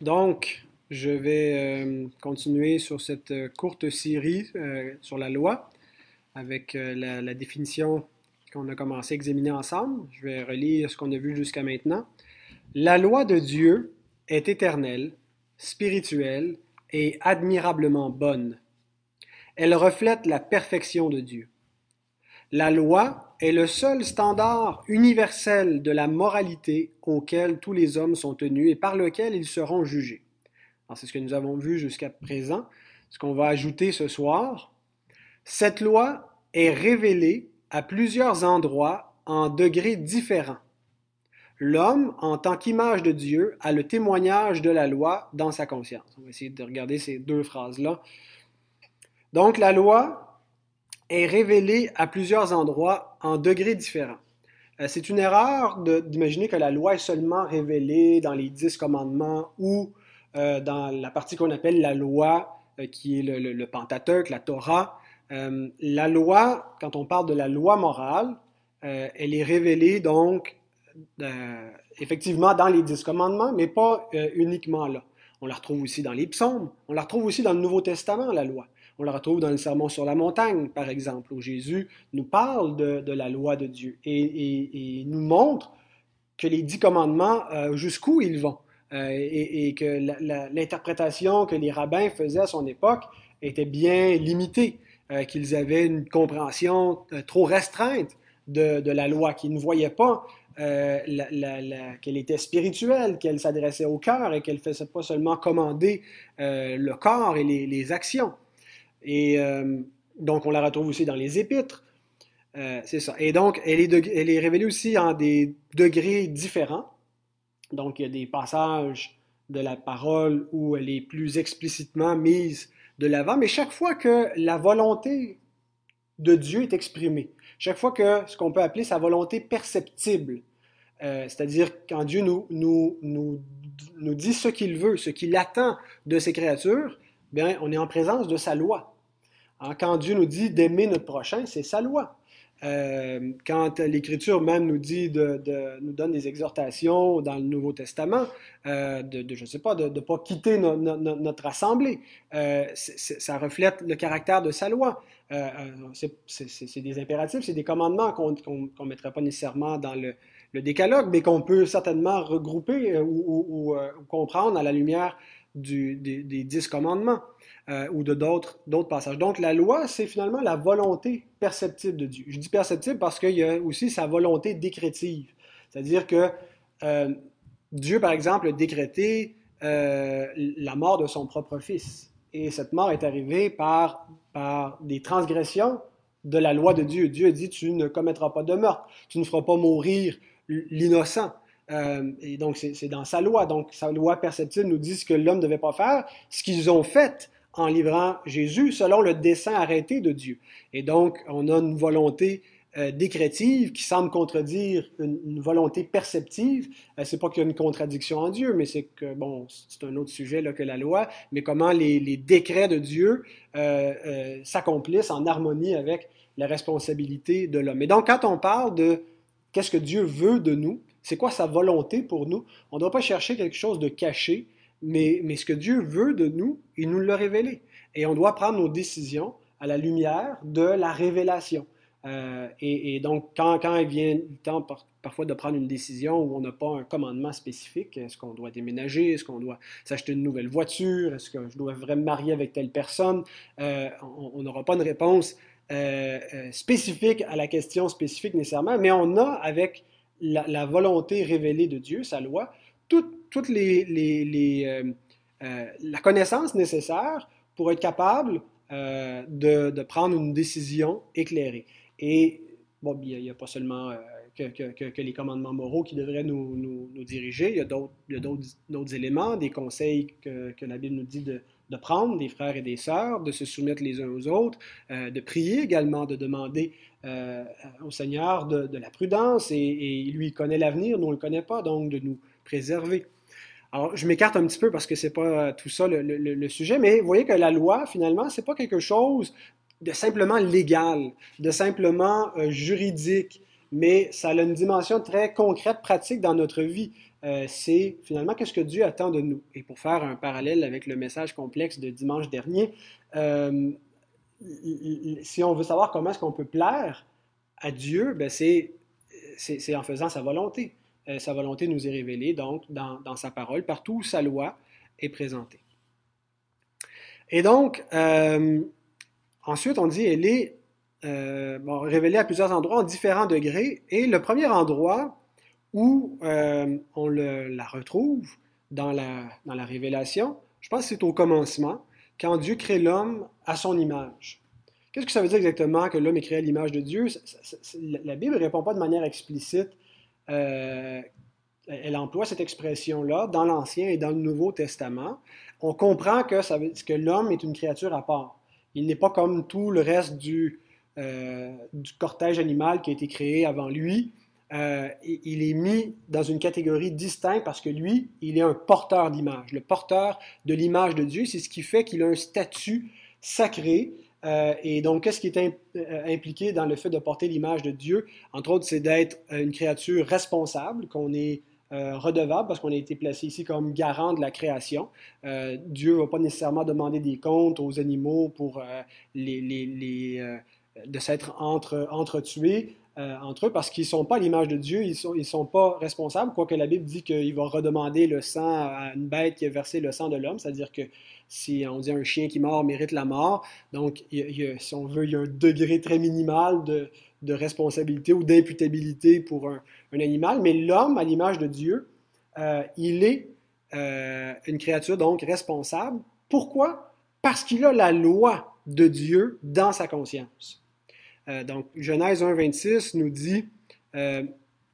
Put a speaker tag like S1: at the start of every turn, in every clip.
S1: Donc, je vais euh, continuer sur cette euh, courte série euh, sur la loi avec la, la, définition qu'on a commencé à examiner ensemble. Je vais relire ce qu'on a vu jusqu'à maintenant. La loi de Dieu est éternelle, spirituelle et admirablement bonne. Elle reflète la perfection de Dieu. La loi est le seul standard universel de la moralité auquel tous les hommes sont tenus et par lequel ils seront jugés. C'est ce que nous avons vu jusqu'à présent. Ce qu'on va ajouter ce soir, cette loi est révélée à plusieurs endroits en degrés différents. L'homme, en tant qu'image de Dieu, a le témoignage de la loi dans sa conscience. On va essayer de regarder ces deux phrases-là. Donc, la loi est révélée à plusieurs endroits en degrés différents. Euh, c'est une erreur d'imaginer que la loi est seulement révélée dans les dix commandements ou euh, dans la partie qu'on appelle la loi, euh, qui est le, Pentateuque, la Torah. La loi, quand on parle de la loi morale, elle est révélée donc effectivement dans les dix commandements, mais pas uniquement là. On la retrouve aussi dans les psaumes, on la retrouve aussi dans le Nouveau Testament, la loi. On la retrouve dans le Sermon sur la montagne, par exemple, où Jésus nous parle de, la loi de Dieu et, nous montre que les dix commandements, jusqu'où ils vont. Euh, et, que l'interprétation que les rabbins faisaient à son époque était bien limitée, euh, qu'ils avaient une compréhension euh, trop restreinte de, la loi, qu'ils ne voyaient pas qu'elle était spirituelle, qu'elle s'adressait au cœur et qu'elle ne faisait pas seulement commander le corps et les, actions. Et donc, on la retrouve aussi dans les épîtres. c'est ça. Et donc, elle est, elle est révélée aussi en des degrés différents. Donc, il y a des passages de la parole où elle est plus explicitement mise de l'avant, mais chaque fois que la volonté de Dieu est exprimée, chaque fois que ce qu'on peut appeler sa volonté perceptible, euh, c'est-à-dire quand Dieu nous, nous, nous, nous dit ce qu'il veut, ce qu'il attend de ses créatures, bien, on est en présence de sa loi. Hein, quand Dieu nous dit d'aimer notre prochain, c'est sa loi. Euh, quand l'Écriture même nous dit de, nous donne des exhortations dans le Nouveau Testament, euh, de, je ne sais pas, de ne pas quitter notre assemblée, euh, ça reflète le caractère de sa loi. c'est des impératifs, c'est des commandements qu'on ne mettrait pas nécessairement dans le, décalogue, mais qu'on peut certainement regrouper ou, comprendre à la lumière des, dix commandements. Euh, ou de d'autres passages. Donc la loi, c'est finalement la volonté perceptible de Dieu. Je dis perceptible parce qu'il y a aussi sa volonté décrétive. C'est-à-dire que euh, Dieu, par exemple, a décrété euh, la mort de son propre fils. Et cette mort est arrivée par, des transgressions de la loi de Dieu. Dieu dit, tu ne commettras pas de meurtre, tu ne feras pas mourir l'innocent. Et donc, c'est dans sa loi. Donc, sa loi perceptible nous dit ce que l'homme ne devait pas faire. Ce qu'ils ont fait, en livrant Jésus selon le dessein arrêté de Dieu. Et donc, on a une volonté euh, décrétive qui semble contredire une, volonté perceptive. Euh, c'est pas qu'il y a une contradiction en Dieu, mais c'est que, bon, c'est un autre sujet là, que la loi, mais comment les, les décrets de Dieu euh, euh s'accomplissent en harmonie avec la responsabilité de l'homme. Et donc, quand on parle de qu'est-ce que Dieu veut de nous, c'est quoi sa volonté pour nous, on ne doit pas chercher quelque chose de caché, mais, ce que Dieu veut de nous, il nous l'a révélé. Et on doit prendre nos décisions à la lumière de la révélation. Euh, et, donc, quand, quand il vient le temps parfois de prendre une décision où on n'a pas un commandement spécifique, est-ce qu'on doit déménager, est-ce qu'on doit s'acheter une nouvelle voiture, est-ce que je dois vraiment me marier avec telle personne, euh, on n'aura pas une réponse euh, spécifique à la question spécifique nécessairement, mais on a avec la, volonté révélée de Dieu, sa loi, toute toute les, euh, euh, la connaissance nécessaire pour être capable euh, de, prendre une décision éclairée. Et bon, il n'y a, pas seulement que, les commandements moraux qui devraient nous, nous, diriger, il y a d'autres éléments, des conseils que, la Bible nous dit de, prendre, des frères et des sœurs, de se soumettre les uns aux autres, de prier également, de demander au Seigneur de, la prudence, et, lui connaît l'avenir, nous ne le connaît pas, donc de nous préserver. Alors, je m'écarte un petit peu parce que c'est pas euh, tout ça le, sujet, mais voyez que la loi, finalement, c'est pas quelque chose de simplement légal, de simplement euh, juridique, mais ça a une dimension très concrète, pratique dans notre vie. Euh, c'est finalement qu'est-ce que Dieu attend de nous? Et pour faire un parallèle avec le message complexe de dimanche dernier, euh, si on veut savoir comment est-ce qu'on peut plaire à Dieu, ben c'est, en faisant sa volonté. Euh, sa volonté nous est révélée donc dans, sa parole, partout où sa loi est présentée. Et donc, ensuite, on dit, elle est révélée à plusieurs endroits en différents degrés. Et le premier endroit, où euh, on la retrouve dans la, révélation, je pense que c'est au commencement, quand Dieu crée l'homme à son image. Qu'est-ce que ça veut dire exactement que l'homme est créé à l'image de Dieu? la Bible ne répond pas de manière explicite. Euh, elle emploie cette expression-là dans l'Ancien et dans le Nouveau Testament. On comprend que, ça veut, que l'homme est une créature à part. Il n'est pas comme tout le reste du, euh, du cortège animal qui a été créé avant lui. Euh, il est mis dans une catégorie distincte parce que lui, il est un porteur d'image. Le porteur de l'image de Dieu, c'est ce qui fait qu'il a un statut sacré. Euh, et donc, qu'est-ce qui est euh, impliqué dans le fait de porter l'image de Dieu? Entre autres, c'est d'être une créature responsable, qu'on est redevable parce qu'on a été placé ici comme garant de la création. Dieu ne va pas nécessairement demander des comptes aux animaux pour de s'être entre, entretués. Euh, entre eux parce qu'ils ne sont pas à l'image de Dieu, ils ne sont, pas responsables, quoique la Bible dit qu'il va redemander le sang à une bête qui a versé le sang de l'homme, c'est-à-dire que si on dit un chien qui mord mérite la mort, donc si on veut, il y a un degré très minimal de, responsabilité ou d'imputabilité pour un, un, animal, mais l'homme, à l'image de Dieu, euh, il est euh, une créature donc responsable. Pourquoi? Parce qu'il a la loi de Dieu dans sa conscience. Euh, donc, Genèse 1, 26 nous dit, euh,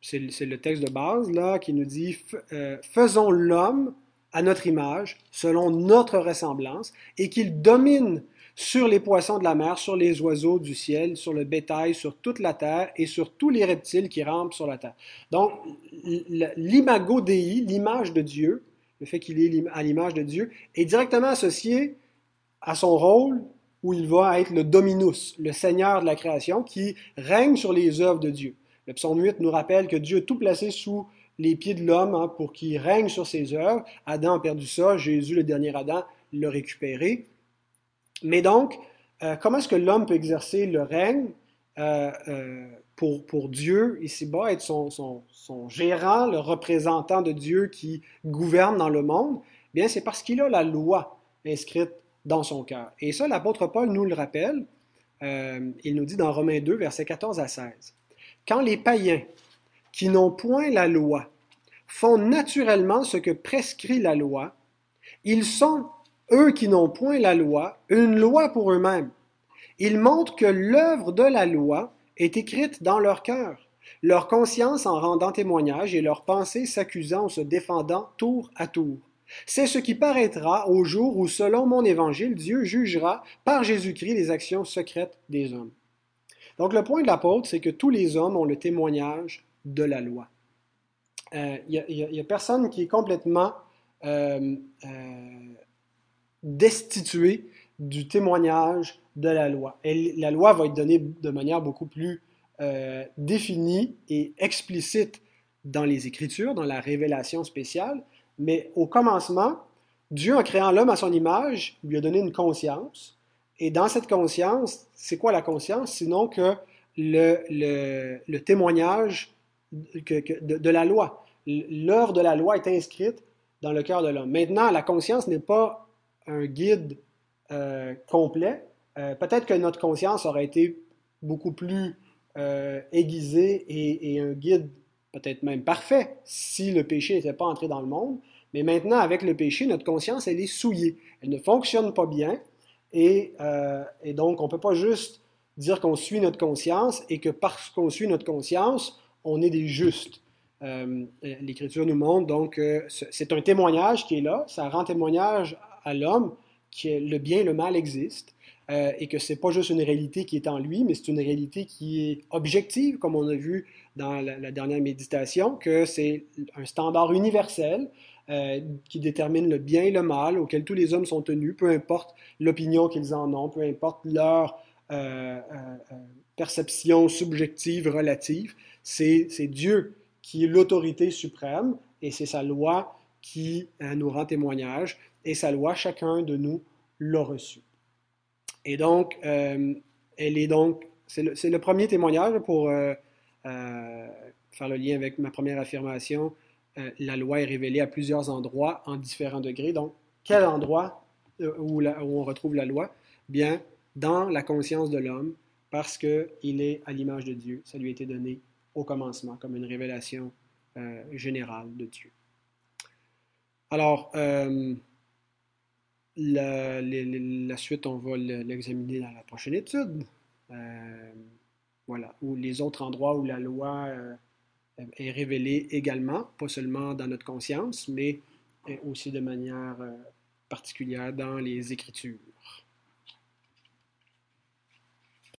S1: c'est le texte de base là, qui nous dit euh, Faisons l'homme à notre image, selon notre ressemblance, et qu'il domine sur les poissons de la mer, sur les oiseaux du ciel, sur le bétail, sur toute la terre et sur tous les reptiles qui rampent sur la terre. Donc, l'imago Dei, l'image de Dieu, le fait qu'il est à l'image de Dieu, est directement associé à son rôle où il va être le dominus, le Seigneur de la création, qui règne sur les œuvres de Dieu. Le psaume 8 nous rappelle que Dieu a tout placé sous les pieds de l'homme hein, pour qu'il règne sur ses œuvres. Adam a perdu ça, Jésus, le dernier Adam, l'a récupéré. Mais donc, euh, comment est-ce que l'homme peut exercer le règne euh, euh, pour, Dieu? Ici-bas, être son, son, son, gérant, le représentant de Dieu qui gouverne dans le monde? Bien, c'est parce qu'il a la loi inscrite dans son cœur. Et ça, l'apôtre Paul nous le rappelle. Euh, il nous dit dans Romains 2, versets 14 à 16. Quand les païens qui n'ont point la loi font naturellement ce que prescrit la loi, ils sont, eux qui n'ont point la loi, une loi pour eux-mêmes. Ils montrent que l'œuvre de la loi est écrite dans leur cœur, leur conscience en rendant témoignage et leurs pensées s'accusant ou se défendant tour à tour. C'est ce qui paraîtra au jour où, selon mon évangile, Dieu jugera par Jésus-Christ les actions secrètes des hommes. Donc le point de l'apôtre, c'est que tous les hommes ont le témoignage de la loi. Il euh, n'y a, personne qui est complètement euh, euh, destitué du témoignage de la loi. Et la loi va être donnée de manière beaucoup plus définie et explicite dans les Écritures, dans la révélation spéciale, mais au commencement, Dieu, en créant l'homme à son image, lui a donné une conscience. Et dans cette conscience, c'est quoi la conscience? Sinon que le, témoignage de, la loi. L'œuvre de la loi est inscrite dans le cœur de l'homme. Maintenant, la conscience n'est pas un guide euh, complet. Euh, Peut-être que notre conscience aurait été beaucoup plus euh, aiguisée et, et un guide peut-être même parfait si le péché n'était pas entré dans le monde. Mais maintenant, avec le péché, notre conscience, elle est souillée. Elle ne fonctionne pas bien. Et, euh, donc, on ne peut pas juste dire qu'on suit notre conscience et que parce qu'on suit notre conscience, on est des justes. Euh, L'Écriture nous montre donc que c'est un témoignage qui est là. Ça rend témoignage à l'homme que le bien et le mal existent. Euh, et que ce n'est pas juste une réalité qui est en lui, mais c'est une réalité qui est objective, comme on a vu dans la, dernière méditation, que c'est un standard universel euh, qui détermine le bien et le mal auquel tous les hommes sont tenus, peu importe l'opinion qu'ils en ont, peu importe leur euh, perception subjective relative. C'est Dieu qui est l'autorité suprême et c'est sa loi qui nous rend témoignage, et sa loi, chacun de nous l'a reçue. Et donc, elle est donc, c'est le, premier témoignage pour faire le lien avec ma première affirmation. la loi est révélée à plusieurs endroits en différents degrés. Donc, quel endroit où, où on retrouve la loi? Bien, dans la conscience de l'homme, parce qu'il est à l'image de Dieu. Ça lui a été donné au commencement comme une révélation euh, générale de Dieu. Alors, euh, la, suite, on va l'examiner dans la prochaine étude. Euh, voilà, ou les autres endroits où la loi est révélée également, pas seulement dans notre conscience, mais aussi de manière particulière dans les Écritures.